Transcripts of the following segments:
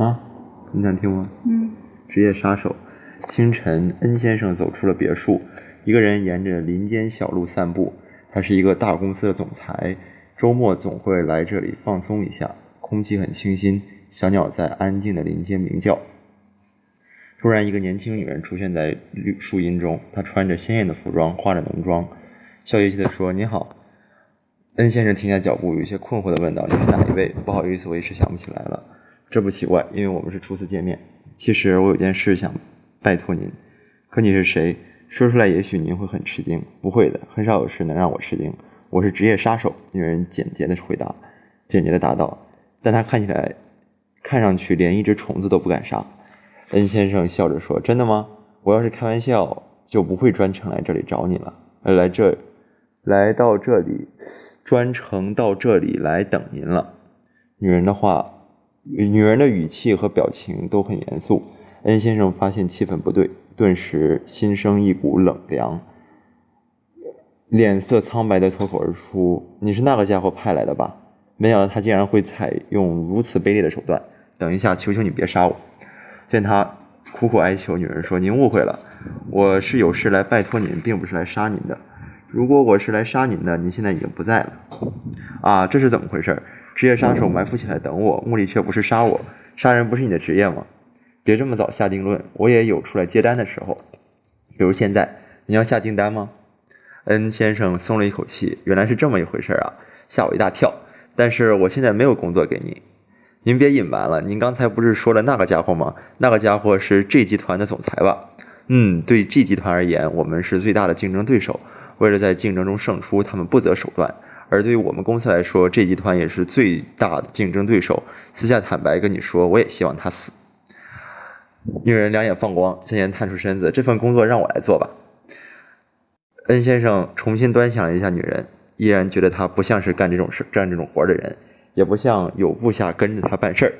啊，你想听吗？嗯。职业杀手。清晨，恩先生走出了别墅，一个人沿着林间小路散步。他是一个大公司的总裁，周末总会来这里放松一下。空气很清新，小鸟在安静的林间鸣叫。突然，一个年轻女人出现在绿树荫中，她穿着鲜艳的服装，化着浓妆，笑嘻嘻地说：“你好。”恩先生停下脚步，有些困惑地问道：“你是哪一位？”“不好意思，我一时想不起来了。”“这不奇怪，因为我们是初次见面。其实我有件事想拜托您。”“可你是谁？”“说出来也许您会很吃惊。”“不会的，很少有事能让我吃惊。我是职业杀手。”女人简洁的回答，简洁的答道。但她看起来，看上去连一只虫子都不敢杀。恩先生笑着说：“真的吗？我要是开玩笑，就不会专程来这里找你了。来这，来到这里。”专程到这里来等您了。女人的话，女人的语气和表情都很严肃。恩先生发现气氛不对，顿时心生一股冷凉，脸色苍白的脱口而出：“你是那个家伙派来的吧？没想到他竟然会采用如此卑劣的手段。等一下，求求你别杀我！”见他苦苦哀求，女人说：“您误会了，我是有事来拜托您，并不是来杀您的。”如果我是来杀您的，您现在已经不在了。啊，这是怎么回事？职业杀手埋伏起来等我，目的却不是杀我。杀人不是你的职业吗？别这么早下定论，我也有出来接单的时候。比如现在，你要下订单吗？恩先生松了一口气，原来是这么一回事啊，吓我一大跳。但是我现在没有工作给您。您别隐瞒了，您刚才不是说了那个家伙吗？那个家伙是 G 集团的总裁吧？嗯，对 G 集团而言，我们是最大的竞争对手。为了在竞争中胜出，他们不择手段。而对于我们公司来说，这集团也是最大的竞争对手。私下坦白跟你说，我也希望他死。女人两眼放光，向前探出身子，这份工作让我来做吧。恩先生重新端详了一下女人，依然觉得她不像是干这种事、干这种活的人，也不像有部下跟着他办事儿。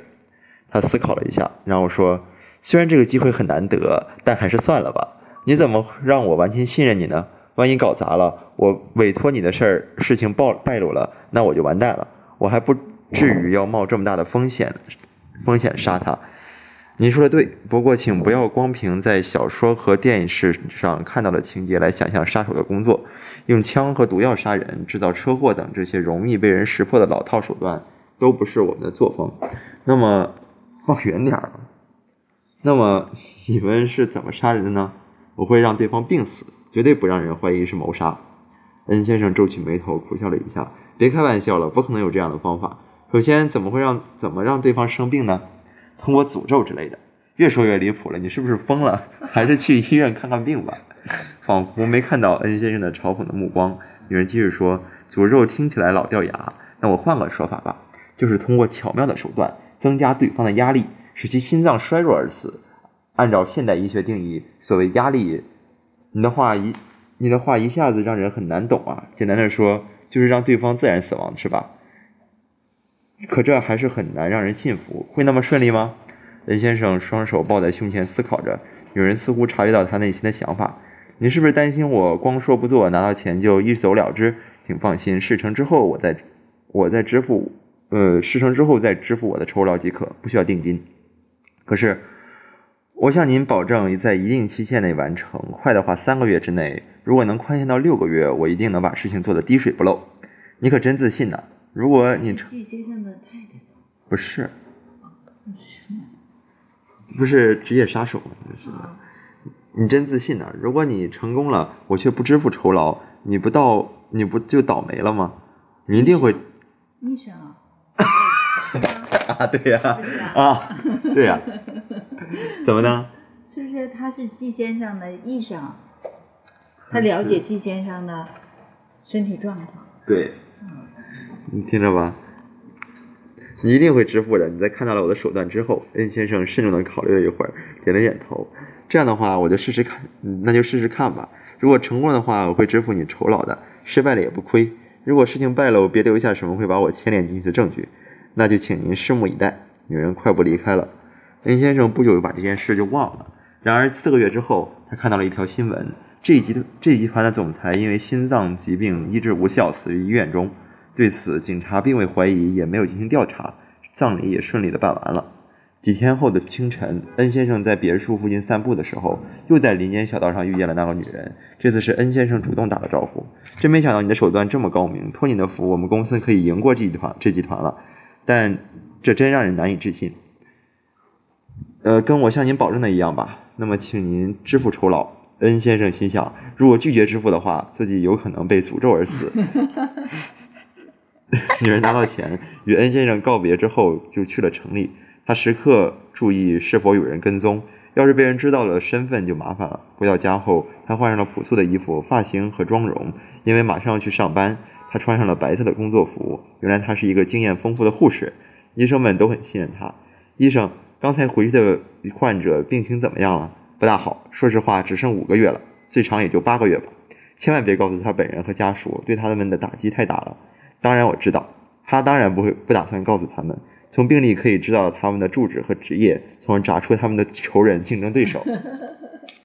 他思考了一下，然后说：“虽然这个机会很难得，但还是算了吧。你怎么让我完全信任你呢？”万一搞砸了，我委托你的事儿事情暴败露了，那我就完蛋了。我还不至于要冒这么大的风险，风险杀他。您说的对，不过请不要光凭在小说和电视上看到的情节来想象杀手的工作。用枪和毒药杀人、制造车祸等这些容易被人识破的老套手段，都不是我们的作风。那么放远点儿，那么你们是怎么杀人的呢？我会让对方病死。绝对不让人怀疑是谋杀。恩先生皱起眉头，苦笑了一下。别开玩笑了，不可能有这样的方法。首先，怎么会让怎么让对方生病呢？通过诅咒之类的。越说越离谱了，你是不是疯了？还是去医院看看病吧。仿佛没看到恩先生的嘲讽的目光，女人继续说：“诅咒听起来老掉牙，那我换个说法吧，就是通过巧妙的手段增加对方的压力，使其心脏衰弱而死。按照现代医学定义，所谓压力。”你的话一，你的话一下子让人很难懂啊。简单的说，就是让对方自然死亡，是吧？可这还是很难让人信服。会那么顺利吗？任先生双手抱在胸前思考着。有人似乎察觉到他内心的想法。你是不是担心我光说不做，拿到钱就一走了之？请放心，事成之后我再，我再支付，呃，事成之后再支付我的酬劳即可，不需要定金。可是。我向您保证，在一定期限内完成，快的话三个月之内。如果能宽限到六个月，我一定能把事情做得滴水不漏。你可真自信呢？如果你季先生的太太不是，不是职业杀手，是你真自信呢？如果你成功了，我却不支付酬劳，你不到你不就倒霉了吗？你一定会。医生啊。啊，对呀，啊，对呀。怎么呢？是不是他是季先生的医生？他了解季先生的身体状况。对，你听着吧，你一定会支付的。你在看到了我的手段之后，恩先生慎重的考虑了一会儿，点了点头。这样的话，我就试试看，那就试试看吧。如果成功的话，我会支付你酬劳的；失败了也不亏。如果事情败了，我，别留下什么会把我牵连进去的证据，那就请您拭目以待。女人快步离开了。恩先生不久就把这件事就忘了。然而四个月之后，他看到了一条新闻：这集团这集团的总裁因为心脏疾病医治无效，死于医院中。对此，警察并未怀疑，也没有进行调查，葬礼也顺利的办完了。几天后的清晨，恩先生在别墅附近散步的时候，又在林间小道上遇见了那个女人。这次是恩先生主动打的招呼。真没想到你的手段这么高明，托你的福，我们公司可以赢过这集团这集团了。但这真让人难以置信。呃，跟我向您保证的一样吧。那么，请您支付酬劳。恩先生心想，如果拒绝支付的话，自己有可能被诅咒而死。女人拿到钱，与恩先生告别之后，就去了城里。他时刻注意是否有人跟踪，要是被人知道了身份就麻烦了。回到家后，他换上了朴素的衣服、发型和妆容，因为马上要去上班，他穿上了白色的工作服。原来他是一个经验丰富的护士，医生们都很信任他。医生，刚才回去的患者病情怎么样了？不大好，说实话，只剩五个月了，最长也就八个月吧。千万别告诉他本人和家属，对他们的打击太大了。当然我知道，他当然不会不打算告诉他们。从病历可以知道他们的住址和职业，从而查出他们的仇人、竞争对手。